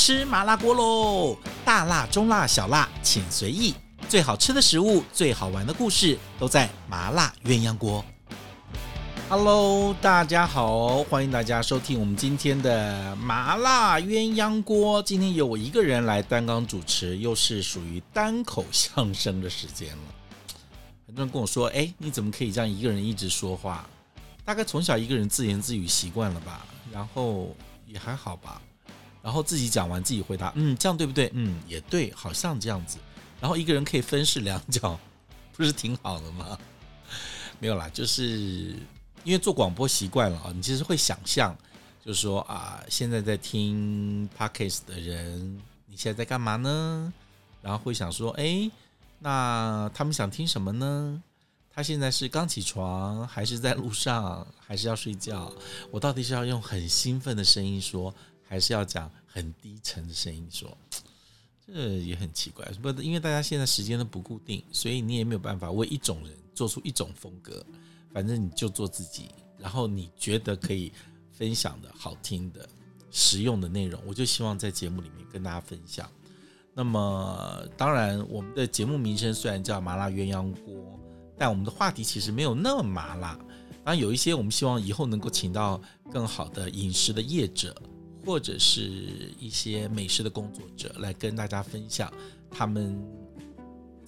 吃麻辣锅喽！大辣、中辣、小辣，请随意。最好吃的食物，最好玩的故事，都在麻辣鸳鸯锅。Hello，大家好，欢迎大家收听我们今天的麻辣鸳鸯锅。今天由我一个人来担纲主持，又是属于单口相声的时间了。很多人跟我说：“哎，你怎么可以这样一个人一直说话？大概从小一个人自言自语习惯了吧？然后也还好吧。然后自己讲完自己回答，嗯，这样对不对？嗯，也对，好像这样子。然后一个人可以分饰两角，不是挺好的吗？没有啦，就是。”因为做广播习惯了啊，你其实会想象，就是说啊，现在在听 Podcast 的人，你现在在干嘛呢？然后会想说，哎，那他们想听什么呢？他现在是刚起床，还是在路上，还是要睡觉？我到底是要用很兴奋的声音说，还是要讲很低沉的声音说？这也很奇怪，不，因为大家现在时间都不固定，所以你也没有办法为一种人做出一种风格。反正你就做自己，然后你觉得可以分享的好听的、实用的内容，我就希望在节目里面跟大家分享。那么，当然，我们的节目名称虽然叫麻辣鸳鸯锅，但我们的话题其实没有那么麻辣。当然，有一些我们希望以后能够请到更好的饮食的业者，或者是一些美食的工作者来跟大家分享他们。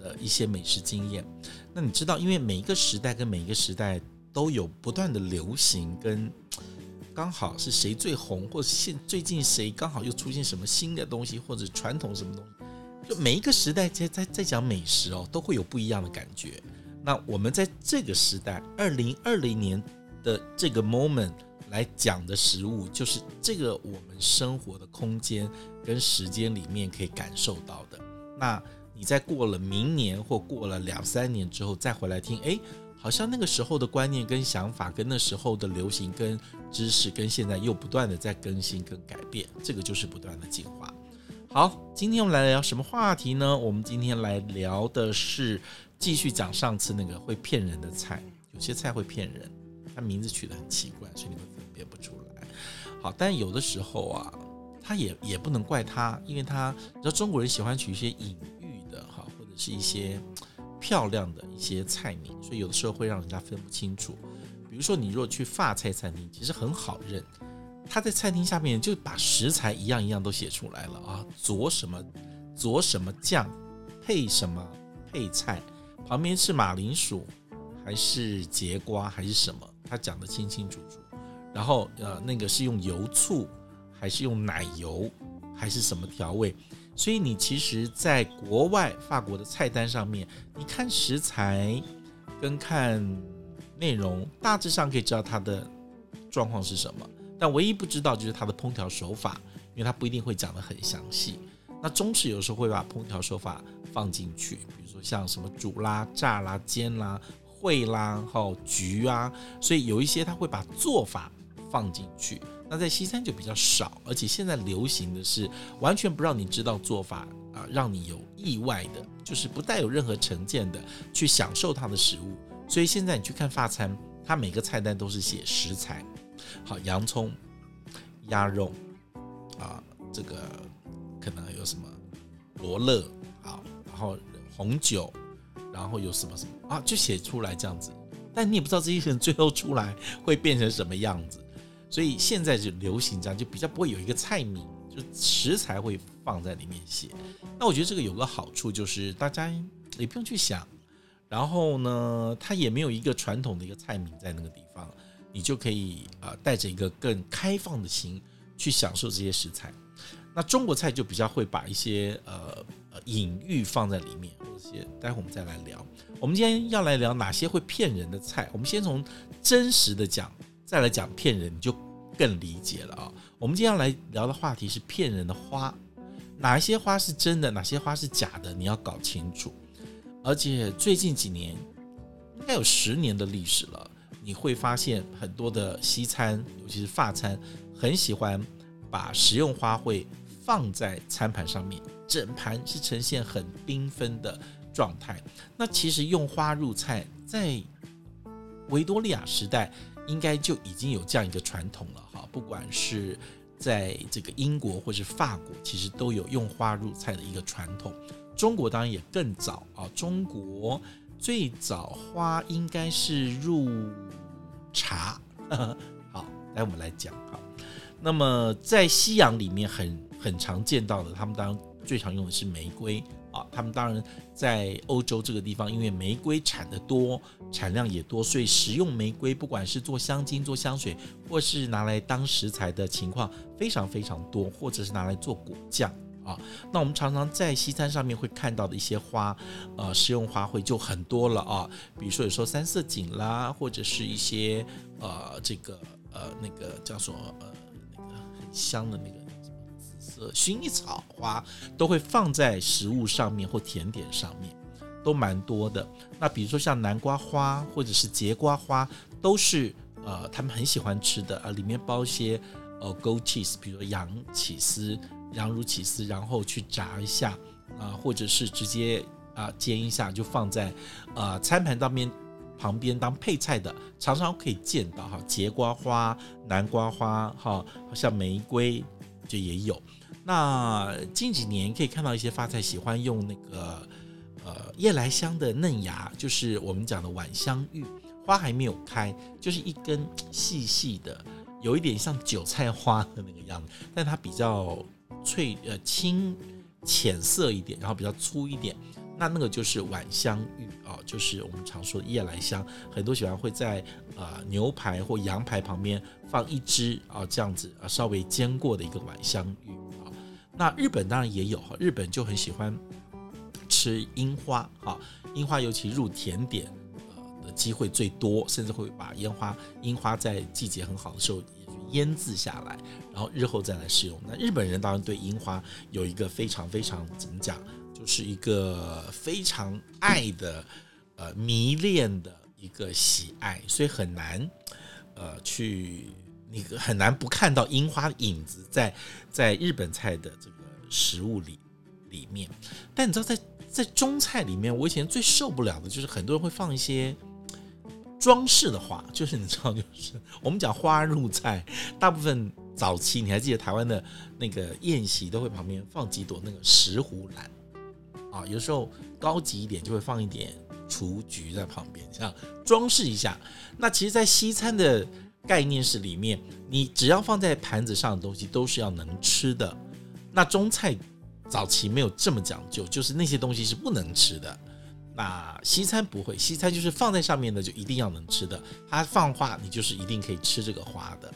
的一些美食经验，那你知道，因为每一个时代跟每一个时代都有不断的流行，跟刚好是谁最红，或者现最近谁刚好又出现什么新的东西，或者传统什么东西，就每一个时代在在在讲美食哦，都会有不一样的感觉。那我们在这个时代，二零二零年的这个 moment 来讲的食物，就是这个我们生活的空间跟时间里面可以感受到的。那你在过了明年或过了两三年之后再回来听，诶，好像那个时候的观念跟想法，跟那时候的流行跟知识，跟现在又不断的在更新跟改变，这个就是不断的进化。好，今天我们来聊什么话题呢？我们今天来聊的是继续讲上次那个会骗人的菜，有些菜会骗人，它名字取得很奇怪，所以你会。好，但有的时候啊，他也也不能怪他，因为他，你知道中国人喜欢取一些隐喻的哈，或者是一些漂亮的一些菜名，所以有的时候会让人家分不清楚。比如说，你如果去法菜餐厅，其实很好认，他在餐厅下面就把食材一样一样都写出来了啊，佐什么佐什么酱，配什么配菜，旁边是马铃薯还是节瓜还是什么，他讲得清清楚楚。然后呃，那个是用油醋还是用奶油还是什么调味？所以你其实，在国外法国的菜单上面，你看食材跟看内容，大致上可以知道它的状况是什么。但唯一不知道就是它的烹调手法，因为它不一定会讲得很详细。那中式有时候会把烹调手法放进去，比如说像什么煮啦、炸啦、煎啦、烩啦、好焗啊，所以有一些它会把做法放进去。那在西餐就比较少，而且现在流行的是完全不让你知道做法啊，让你有意外的，就是不带有任何成见的去享受它的食物。所以现在你去看法餐，它每个菜单都是写食材，好，洋葱、鸭肉啊，这个可能有什么罗勒，好，然后红酒，然后有什么什么啊，就写出来这样子。但你也不知道这些人最后出来会变成什么样子。所以现在就流行这样，就比较不会有一个菜名，就食材会放在里面写。那我觉得这个有个好处，就是大家也不用去想，然后呢，它也没有一个传统的一个菜名在那个地方，你就可以啊带着一个更开放的心去享受这些食材。那中国菜就比较会把一些呃呃隐喻放在里面，这些待会我们再来聊。我们今天要来聊哪些会骗人的菜？我们先从真实的讲。再来讲骗人，你就更理解了啊！我们今天要来聊的话题是骗人的花，哪一些花是真的，哪些花是假的，你要搞清楚。而且最近几年，应该有十年的历史了，你会发现很多的西餐，尤其是法餐，很喜欢把食用花卉放在餐盘上面，整盘是呈现很缤纷的状态。那其实用花入菜，在维多利亚时代。应该就已经有这样一个传统了哈，不管是在这个英国或是法国，其实都有用花入菜的一个传统。中国当然也更早啊，中国最早花应该是入茶。好，来我们来讲哈。那么在西洋里面很很常见到的，他们当然最常用的是玫瑰。啊，他们当然在欧洲这个地方，因为玫瑰产的多，产量也多，所以食用玫瑰，不管是做香精、做香水，或是拿来当食材的情况非常非常多，或者是拿来做果酱啊。那我们常常在西餐上面会看到的一些花，呃，食用花卉就很多了啊。比如说有时候三色堇啦，或者是一些呃这个呃那个叫做呃那个很香的那个。薰衣草花都会放在食物上面或甜点上面，都蛮多的。那比如说像南瓜花或者是节瓜花，都是呃他们很喜欢吃的啊，里面包一些呃 goat cheese，比如说羊起司、羊乳起司，然后去炸一下啊，或者是直接啊煎一下，就放在呃餐盘当边旁边当配菜的，常常可以见到哈。节瓜花、南瓜花哈，像玫瑰就也有。那近几年可以看到一些发财喜欢用那个呃夜来香的嫩芽，就是我们讲的晚香玉，花还没有开，就是一根细细的，有一点像韭菜花的那个样子，但它比较脆呃青浅色一点，然后比较粗一点，那那个就是晚香玉啊，就是我们常说的夜来香，很多喜欢会在呃牛排或羊排旁边放一支啊这样子啊稍微煎过的一个晚香玉。那日本当然也有哈，日本就很喜欢吃樱花哈，樱花尤其入甜点呃的机会最多，甚至会把烟花樱花在季节很好的时候也腌制下来，然后日后再来使用。那日本人当然对樱花有一个非常非常怎么讲，就是一个非常爱的呃迷恋的一个喜爱，所以很难呃去。你很难不看到樱花影子在在日本菜的这个食物里里面，但你知道在在中菜里面，我以前最受不了的就是很多人会放一些装饰的花，就是你知道，就是我们讲花入菜，大部分早期你还记得台湾的那个宴席都会旁边放几朵那个石斛兰啊，有时候高级一点就会放一点雏菊在旁边，这样装饰一下。那其实，在西餐的概念是里面，你只要放在盘子上的东西都是要能吃的。那中菜早期没有这么讲究，就是那些东西是不能吃的。那西餐不会，西餐就是放在上面的就一定要能吃的。它放花，你就是一定可以吃这个花的。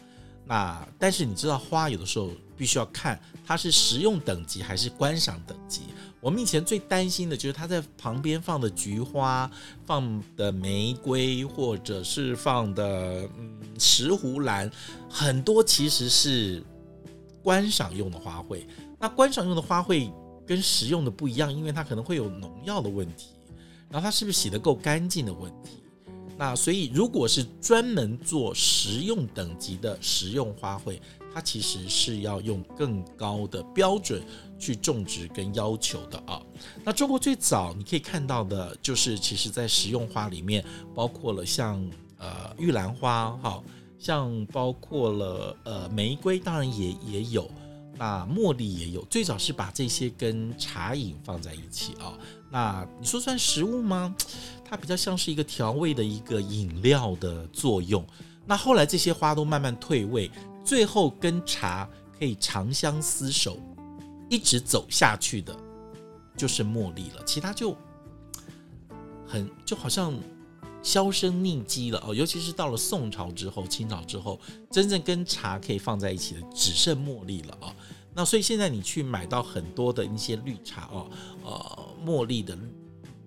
那但是你知道花有的时候必须要看它是食用等级还是观赏等级。我们以前最担心的就是它在旁边放的菊花、放的玫瑰，或者是放的嗯石斛兰，很多其实是观赏用的花卉。那观赏用的花卉跟食用的不一样，因为它可能会有农药的问题，然后它是不是洗得够干净的问题。那所以，如果是专门做食用等级的食用花卉，它其实是要用更高的标准去种植跟要求的啊。那中国最早你可以看到的，就是其实在食用花里面，包括了像呃玉兰花，哈，像包括了呃玫瑰，当然也也有，那茉莉也有。最早是把这些跟茶饮放在一起啊。那你说算食物吗？它比较像是一个调味的一个饮料的作用。那后来这些花都慢慢退位，最后跟茶可以长相厮守，一直走下去的，就是茉莉了。其他就很就好像销声匿迹了哦。尤其是到了宋朝之后、清朝之后，真正跟茶可以放在一起的，只剩茉莉了啊。那所以现在你去买到很多的一些绿茶哦，呃，茉莉的。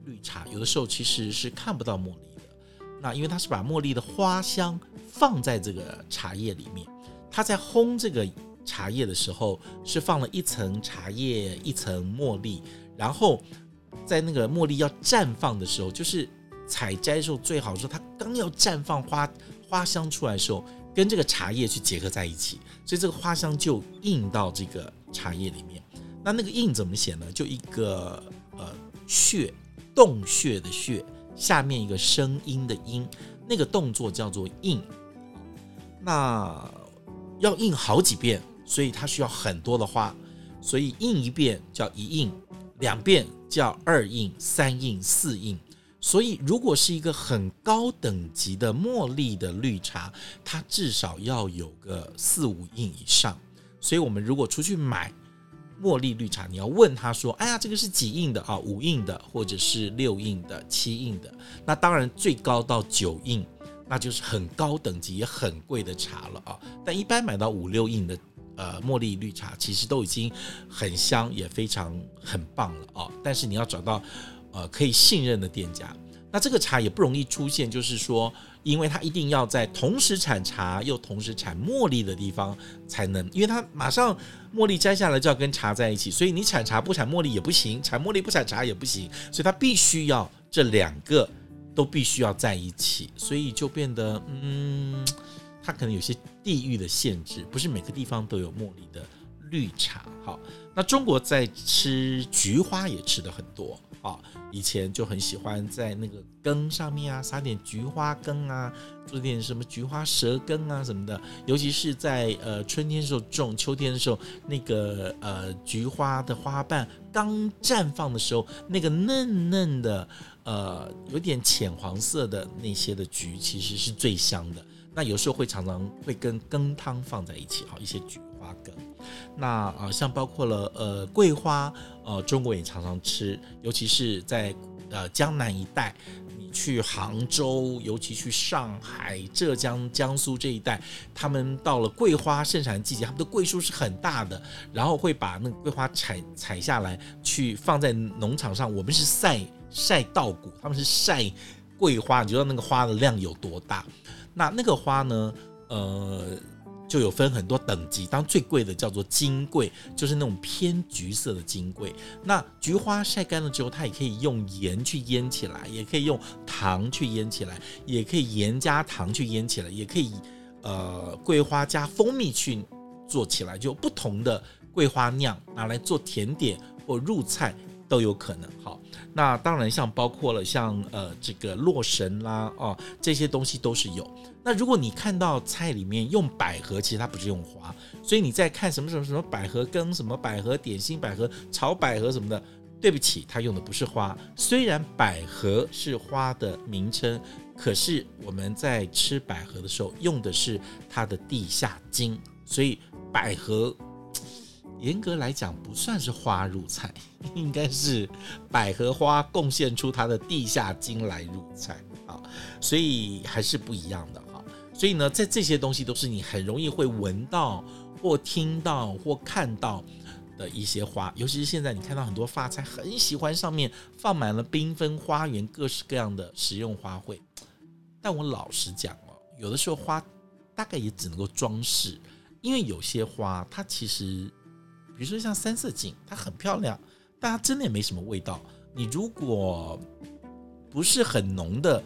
绿茶有的时候其实是看不到茉莉的，那因为它是把茉莉的花香放在这个茶叶里面，它在烘这个茶叶的时候是放了一层茶叶一层茉莉，然后在那个茉莉要绽放的时候，就是采摘的时候最好说它刚要绽放花花香出来的时候，跟这个茶叶去结合在一起，所以这个花香就印到这个茶叶里面。那那个印怎么写呢？就一个呃穴。洞穴的穴，下面一个声音的音，那个动作叫做印。那要印好几遍，所以它需要很多的花，所以印一遍叫一印，两遍叫二印、三印、四印。所以如果是一个很高等级的茉莉的绿茶，它至少要有个四五印以上。所以我们如果出去买茉莉绿茶，你要问他说：“哎呀，这个是几印的啊？五印的，或者是六印的、七印的？那当然最高到九印，那就是很高等级也很贵的茶了啊。但一般买到五六印的。”呃，茉莉绿茶其实都已经很香，也非常很棒了啊。但是你要找到呃可以信任的店家，那这个茶也不容易出现，就是说，因为它一定要在同时产茶又同时产茉莉的地方才能，因为它马上茉莉摘下来就要跟茶在一起，所以你产茶不产茉莉也不行，产茉莉不产茶也不行，所以它必须要这两个都必须要在一起，所以就变得嗯。它可能有些地域的限制，不是每个地方都有茉莉的绿茶。好，那中国在吃菊花也吃的很多啊，以前就很喜欢在那个羹上面啊撒点菊花羹啊，做点什么菊花蛇羹啊什么的。尤其是在呃春天的时候种，秋天的时候，那个呃菊花的花瓣刚绽放的时候，那个嫩嫩的呃有点浅黄色的那些的菊，其实是最香的。那有时候会常常会跟羹汤放在一起，好一些菊花羹。那啊，像包括了呃桂花，呃中国也常常吃，尤其是在呃江南一带，你去杭州，尤其去上海、浙江、江苏这一带，他们到了桂花盛产季节，他们的桂树是很大的，然后会把那桂花采采下来，去放在农场上。我们是晒晒稻谷，他们是晒桂花，你知道那个花的量有多大？那那个花呢？呃，就有分很多等级，当最贵的叫做金桂，就是那种偏橘色的金桂。那菊花晒干了之后，它也可以用盐去腌起来，也可以用糖去腌起来，也可以盐加糖去腌起来，也可以呃桂花加蜂蜜去做起来，就不同的桂花酿拿来做甜点或入菜都有可能。好。那当然，像包括了像呃这个洛神啦哦，这些东西都是有。那如果你看到菜里面用百合，其实它不是用花，所以你在看什么什么什么百合羹、什么百合点心、百合炒百合什么的，对不起，它用的不是花。虽然百合是花的名称，可是我们在吃百合的时候用的是它的地下茎，所以百合。严格来讲，不算是花入菜，应该是百合花贡献出它的地下茎来入菜啊，所以还是不一样的哈。所以呢，在这些东西都是你很容易会闻到或听到或看到的一些花，尤其是现在你看到很多发菜很喜欢上面放满了缤纷花园、各式各样的食用花卉。但我老实讲哦，有的时候花大概也只能够装饰，因为有些花它其实。比如说像三色堇，它很漂亮，但它真的也没什么味道。你如果不是很浓的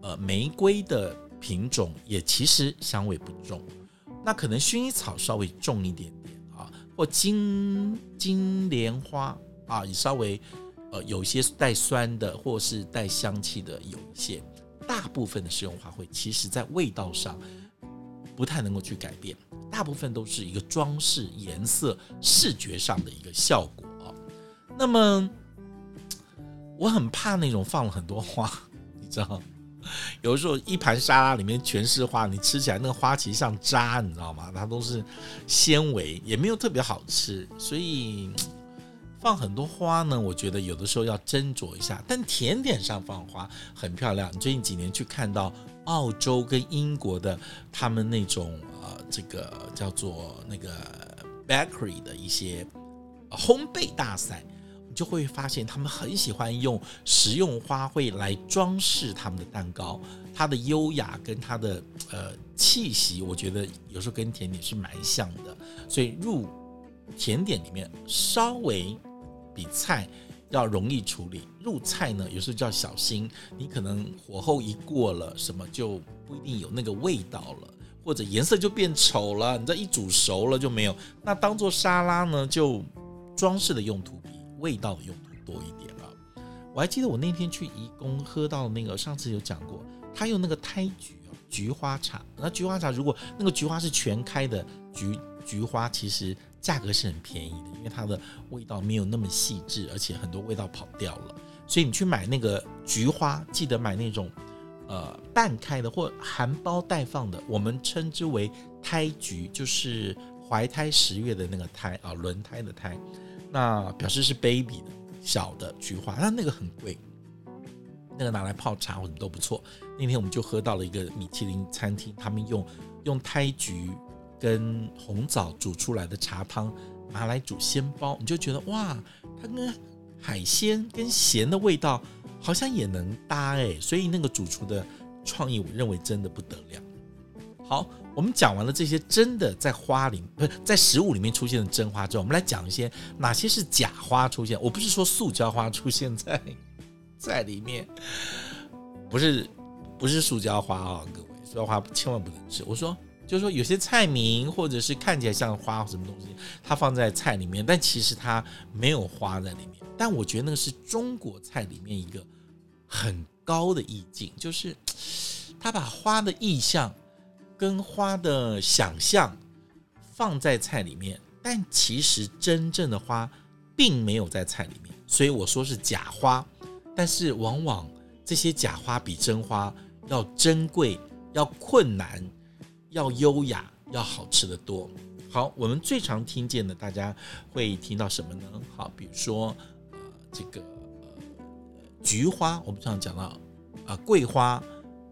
呃玫瑰的品种，也其实香味不重。那可能薰衣草稍微重一点点啊，或金金莲花啊，也稍微呃有些带酸的，或是带香气的有一些。大部分的食用花卉，其实在味道上不太能够去改变。大部分都是一个装饰、颜色、视觉上的一个效果。那么，我很怕那种放了很多花，你知道，有时候一盘沙拉里面全是花，你吃起来那个花其实像渣，你知道吗？它都是纤维，也没有特别好吃。所以 放很多花呢，我觉得有的时候要斟酌一下。但甜点上放花很漂亮。你最近几年去看到澳洲跟英国的他们那种呃。这个叫做那个 bakery 的一些烘焙大赛，就会发现他们很喜欢用食用花卉来装饰他们的蛋糕，它的优雅跟它的呃气息，我觉得有时候跟甜点是蛮像的，所以入甜点里面稍微比菜要容易处理，入菜呢有时候就要小心，你可能火候一过了，什么就不一定有那个味道了。或者颜色就变丑了，你这一煮熟了就没有。那当做沙拉呢，就装饰的用途比味道的用途多一点了。我还记得我那天去宜工喝到那个，上次有讲过，他用那个胎菊菊花茶。那菊花茶如果那个菊花是全开的菊菊花其实价格是很便宜的，因为它的味道没有那么细致，而且很多味道跑掉了。所以你去买那个菊花，记得买那种呃半开的或含苞待放的，我们称之为胎菊，就是怀胎十月的那个胎啊，轮胎的胎，那表示是 baby 的小的菊花，那那个很贵。那个拿来泡茶或者都不错。那天我们就喝到了一个米其林餐厅，他们用用胎菊跟红枣煮出来的茶汤，拿来煮鲜包，你就觉得哇，它跟海鲜跟咸的味道好像也能搭哎。所以那个主厨的创意，我认为真的不得了。好，我们讲完了这些真的在花里不是在食物里面出现的真花之后，我们来讲一些哪些是假花出现。我不是说塑胶花出现在。在里面不是不是塑胶花啊，各位，塑胶花千万不能吃。我说就是说有些菜名或者是看起来像花什么东西，它放在菜里面，但其实它没有花在里面。但我觉得那个是中国菜里面一个很高的意境，就是他把花的意象跟花的想象放在菜里面，但其实真正的花并没有在菜里面，所以我说是假花。但是往往这些假花比真花要珍贵、要困难、要优雅、要好吃得多。好，我们最常听见的，大家会听到什么呢？好，比如说呃这个呃菊花，我们常讲到啊、桂花，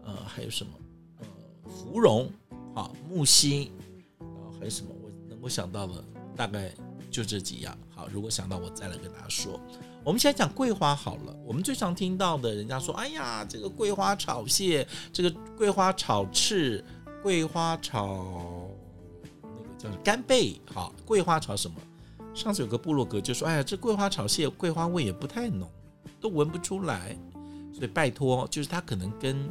呃还有什么呃芙蓉，好木樨，然后还有什么我能够想到的大概就这几样。好，如果想到我再来跟大家说。我们现在讲桂花好了，我们最常听到的人家说：“哎呀，这个桂花炒蟹，这个桂花炒翅，桂花炒那个叫干贝，好，桂花炒什么？上次有个部落格就说：哎呀，这桂花炒蟹，桂花味也不太浓，都闻不出来。所以拜托，就是它可能跟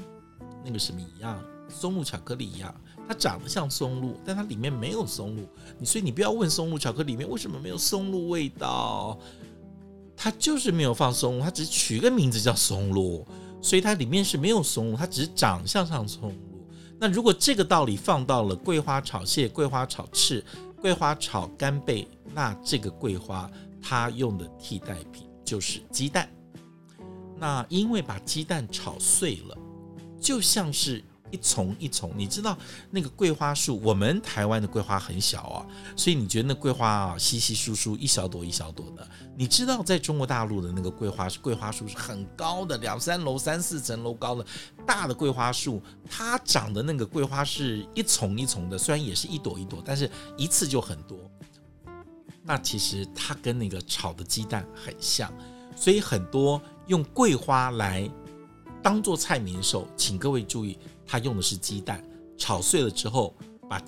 那个什么一样，松露巧克力一样，它长得像松露，但它里面没有松露。你所以你不要问松露巧克力里面为什么没有松露味道。”它就是没有放松露，它只是取个名字叫松露，所以它里面是没有松露，它只是长相像松。那如果这个道理放到了桂花炒蟹、桂花炒翅、桂花炒干贝，那这个桂花它用的替代品就是鸡蛋。那因为把鸡蛋炒碎了，就像是。一丛一丛，你知道那个桂花树，我们台湾的桂花很小啊，所以你觉得那桂花啊稀稀疏疏，一小朵一小朵的。你知道在中国大陆的那个桂花是桂花树是很高的，两三楼、三四层楼高的大的桂花树，它长的那个桂花是一丛一丛的，虽然也是一朵一朵，但是一次就很多。那其实它跟那个炒的鸡蛋很像，所以很多用桂花来当做菜名的时候，请各位注意。它用的是鸡蛋，炒碎了之后，把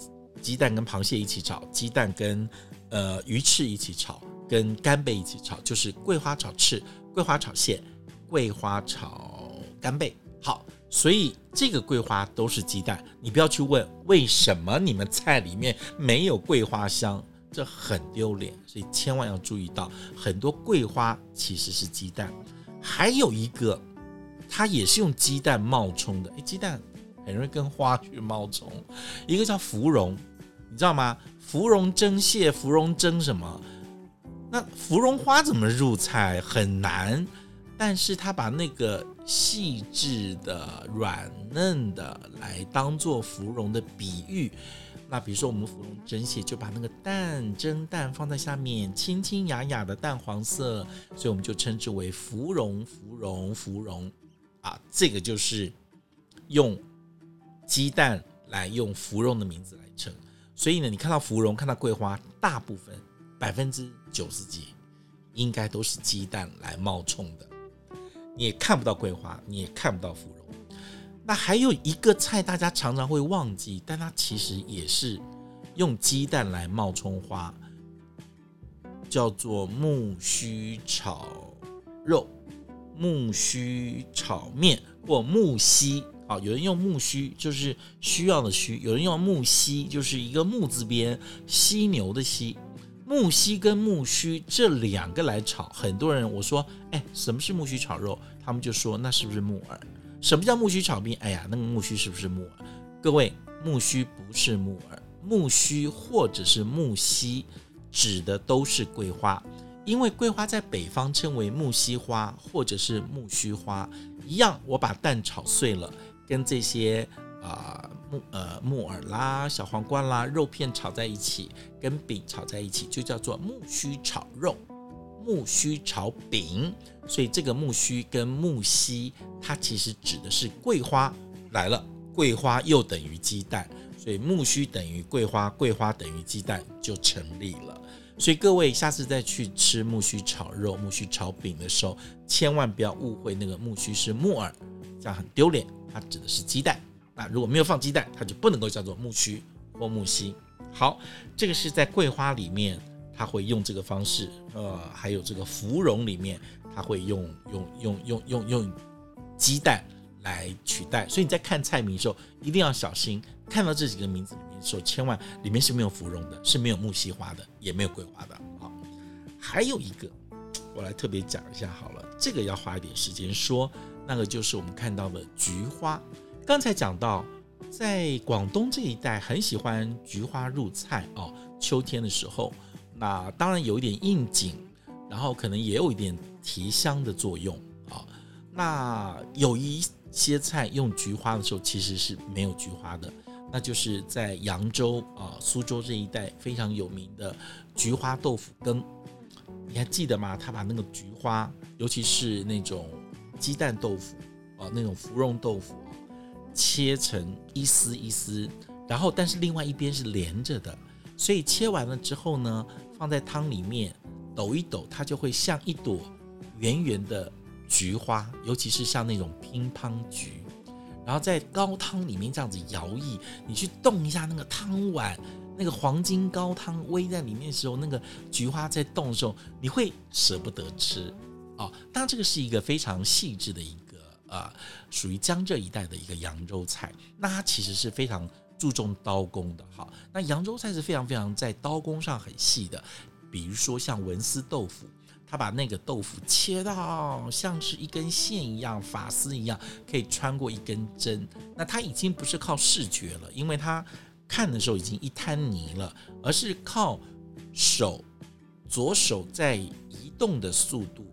鸡蛋跟螃蟹一起炒，鸡蛋跟呃鱼翅一起炒，跟干贝一起炒，就是桂花炒翅、桂花炒蟹、桂花炒干贝。好，所以这个桂花都是鸡蛋，你不要去问为什么你们菜里面没有桂花香，这很丢脸。所以千万要注意到，很多桂花其实是鸡蛋，还有一个，它也是用鸡蛋冒充的。诶，鸡蛋。很容易跟花去冒充，一个叫芙蓉，你知道吗？芙蓉蒸蟹，芙蓉蒸什么？那芙蓉花怎么入菜？很难。但是他把那个细致的、软嫩的来当做芙蓉的比喻。那比如说我们芙蓉蒸蟹，就把那个蛋蒸蛋放在下面，清清雅雅的淡黄色，所以我们就称之为芙蓉、芙蓉、芙蓉啊。这个就是用。鸡蛋来用芙蓉的名字来称，所以呢，你看到芙蓉，看到桂花，大部分百分之九十几应该都是鸡蛋来冒充的。你也看不到桂花，你也看不到芙蓉。那还有一个菜，大家常常会忘记，但它其实也是用鸡蛋来冒充花，叫做木须炒肉、木须炒面或木樨。有人用木须，就是需要的需；有人用木犀，就是一个木字边，犀牛的犀。木犀跟木须这两个来炒，很多人我说，哎，什么是木须炒肉？他们就说那是不是木耳？什么叫木须炒冰？哎呀，那个木须是不是木耳？各位，木须不是木耳，木须或者是木犀，指的都是桂花。因为桂花在北方称为木犀花或者是木须花，一样，我把蛋炒碎了，跟这些啊、木呃木耳啦、小黄瓜啦、肉片炒在一起，跟饼炒在一起，就叫做木须炒肉、木须炒饼。所以这个木须跟木犀，它其实指的是桂花来了，桂花又等于鸡蛋，所以木须等于桂花，桂花等于鸡蛋就成立了。所以各位下次再去吃木须炒肉、木须炒饼的时候，千万不要误会那个木须是木耳，这样很丢脸。它指的是鸡蛋。那如果没有放鸡蛋，它就不能够叫做木须或木犀。好，这个是在桂花里面，它会用这个方式。呃，还有这个芙蓉里面，它会用用用用用用鸡蛋来取代。所以你在看菜名的时候，一定要小心。看到这几个名字里面说，千万里面是没有芙蓉的，是没有木犀花的，也没有桂花的。好，还有一个，我来特别讲一下好了，这个要花一点时间说，那个就是我们看到的菊花。刚才讲到，在广东这一带很喜欢菊花入菜哦，秋天的时候，那当然有一点应景，然后可能也有一点提香的作用啊。那有一些菜用菊花的时候，其实是没有菊花的。那就是在扬州啊、苏州这一带非常有名的菊花豆腐羹，你还记得吗？他把那个菊花，尤其是那种鸡蛋豆腐啊，那种芙蓉豆腐，切成一丝一丝，然后但是另外一边是连着的，所以切完了之后呢，放在汤里面抖一抖，它就会像一朵圆圆的菊花，尤其是像那种乒乓菊。然后在高汤里面这样子摇曳，你去动一下那个汤碗，那个黄金高汤煨在里面的时候，那个菊花在动的时候，你会舍不得吃哦。当然，这个是一个非常细致的一个、呃，属于江浙一带的一个扬州菜。那它其实是非常注重刀工的哈。那扬州菜是非常非常在刀工上很细的，比如说像文思豆腐。他把那个豆腐切到像是一根线一样，发丝一样，可以穿过一根针。那他已经不是靠视觉了，因为他看的时候已经一滩泥了，而是靠手，左手在移动的速度，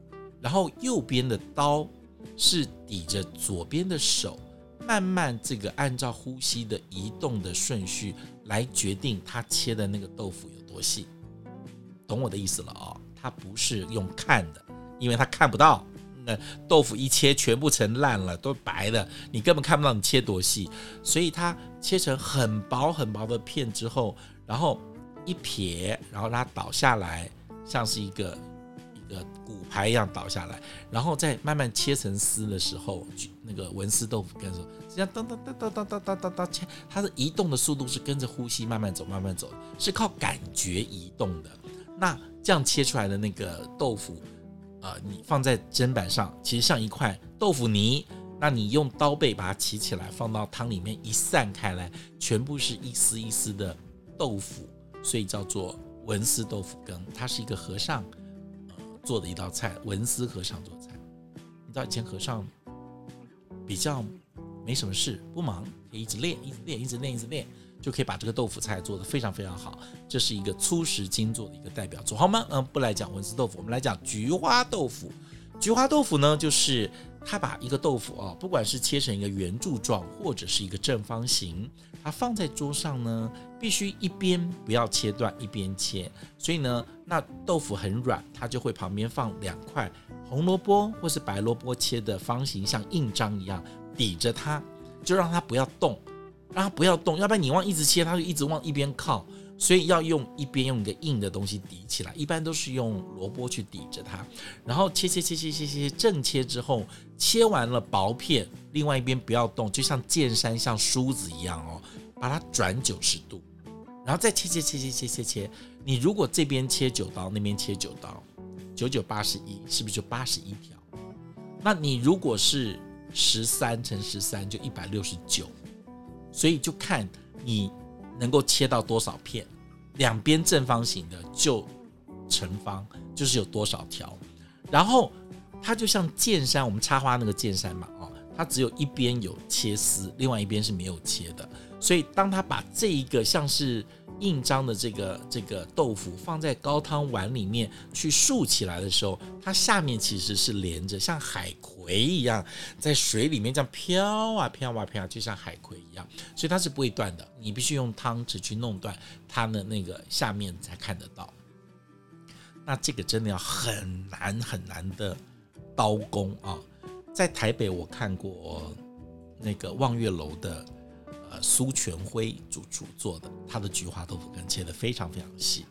然后右边的刀是抵着左边的手，慢慢这个按照呼吸的移动的顺序来决定他切的那个豆腐有多细，懂我的意思了、哦？它不是用看的，因为它看不到。那豆腐一切全部成烂了，都白的，你根本看不到你切多细。所以它切成很薄很薄的片之后，然后一撇，然后它倒下来，像是一个一个骨牌一样倒下来，然后再慢慢切成丝的时候，那个文丝豆腐跟说，这样当当当当当当当当切，它的移动的速度是跟着呼吸慢慢走，慢慢走，是靠感觉移动的。那这样切出来的那个豆腐，呃，你放在砧板上，其实像一块豆腐泥。那你用刀背把它起起来，放到汤里面一散开来，全部是一丝一丝的豆腐，所以叫做文思豆腐羹。它是一个和尚做的一道菜，文思和尚做菜。你知道以前和尚比较没什么事，不忙，可以一直练，一直练，一直练，一直练。就可以把这个豆腐菜做得非常非常好，这是一个粗食精做的一个代表作，好吗？嗯，不来讲文思豆腐，我们来讲菊花豆腐。菊花豆腐呢，就是他把一个豆腐啊，不管是切成一个圆柱状，或者是一个正方形，它放在桌上呢，必须一边不要切断，一边切。所以呢，那豆腐很软，它就会旁边放两块红萝卜或是白萝卜切的方形，像印章一样抵着它，就让它不要动。让它不要动，要不然你往一直切，它就一直往一边靠，所以要用一边用一个硬的东西抵起来，一般都是用萝卜去抵着它，然后切切切切切切正切之后，切完了薄片，另外一边不要动，就像剑山像梳子一样哦，把它转九十度，然后再切切切切切切切，你如果这边切九刀，那边切九刀，九九八十一，是不是就八十一条？那你如果是十三乘十三，就一百六十九。所以就看你能够切到多少片，两边正方形的就成方，就是有多少条。然后它就像剑山，我们插花那个剑山嘛，哦，它只有一边有切丝，另外一边是没有切的。所以当他把这一个像是印章的这个这个豆腐放在高汤碗里面去竖起来的时候，它下面其实是连着，像海葵一样在水里面这样飘啊飘啊飘，就像海葵一样，所以它是不会断的。你必须用汤匙去弄断它的那个下面才看得到。那这个真的要很难很难的刀工啊！在台北我看过那个望月楼的。呃，苏全辉主厨做的，他的菊花豆腐干切得非常非常细。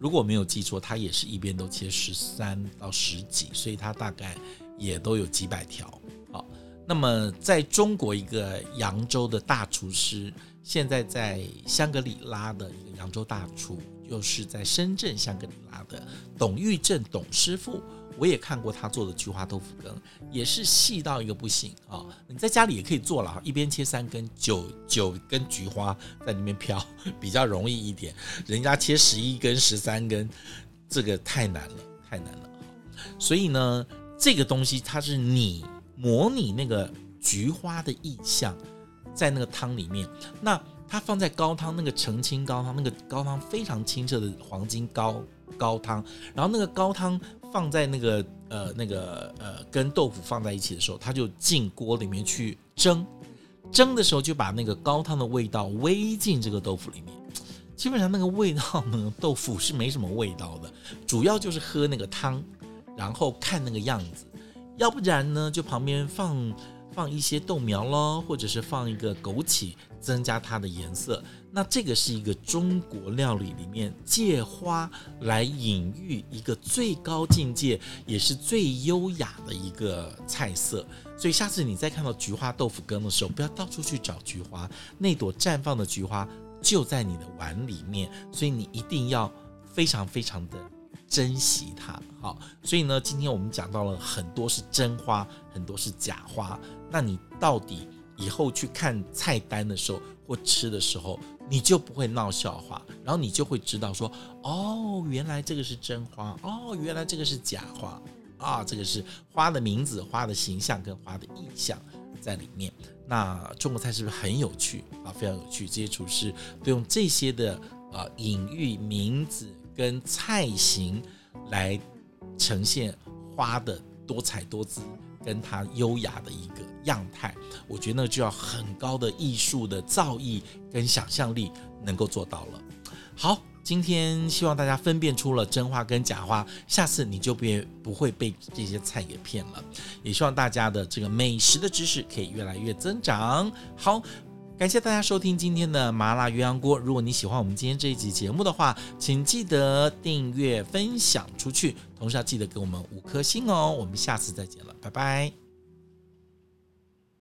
如果没有记错，他也是一边都切十三到十几，所以他大概也都有几百条。好，那么在中国一个扬州的大厨师，现在在香格里拉的一个扬州大厨，又是在深圳香格里拉的董玉正董师傅。我也看过他做的菊花豆腐羹，也是细到一个不行啊！你在家里也可以做了，一边切三根九九根菊花在里面飘，比较容易一点。人家切十一根、十三根，这个太难了，太难了。所以呢，这个东西它是你模拟那个菊花的意象，在那个汤里面，那它放在高汤那个澄清高汤，那个高汤非常清澈的黄金高高汤，然后那个高汤。放在那个呃那个呃跟豆腐放在一起的时候，它就进锅里面去蒸，蒸的时候就把那个高汤的味道煨进这个豆腐里面。基本上那个味道呢，豆腐是没什么味道的，主要就是喝那个汤，然后看那个样子。要不然呢，就旁边放放一些豆苗咯，或者是放一个枸杞，增加它的颜色。那这个是一个中国料理里面借花来隐喻一个最高境界，也是最优雅的一个菜色。所以下次你再看到菊花豆腐羹的时候，不要到处去找菊花，那朵绽放的菊花就在你的碗里面，所以你一定要非常非常的珍惜它。好，所以呢，今天我们讲到了很多是真花，很多是假花。那你到底以后去看菜单的时候或吃的时候，你就不会闹笑话，然后你就会知道说，哦，原来这个是真花，哦，原来这个是假花，啊，这个是花的名字、花的形象跟花的意象在里面。那中国菜是不是很有趣啊？非常有趣，这些厨师都用这些的呃隐喻名字跟菜型来呈现花的多彩多姿。跟它优雅的一个样态，我觉得那就要很高的艺术的造诣跟想象力能够做到了。好，今天希望大家分辨出了真花跟假花，下次你就别不会被这些菜给骗了。也希望大家的这个美食的知识可以越来越增长。好。感谢大家收听今天的麻辣鸳鸯锅。如果你喜欢我们今天这一集节目的话，请记得订阅、分享出去，同时要记得给我们五颗星哦。我们下次再见了，拜拜。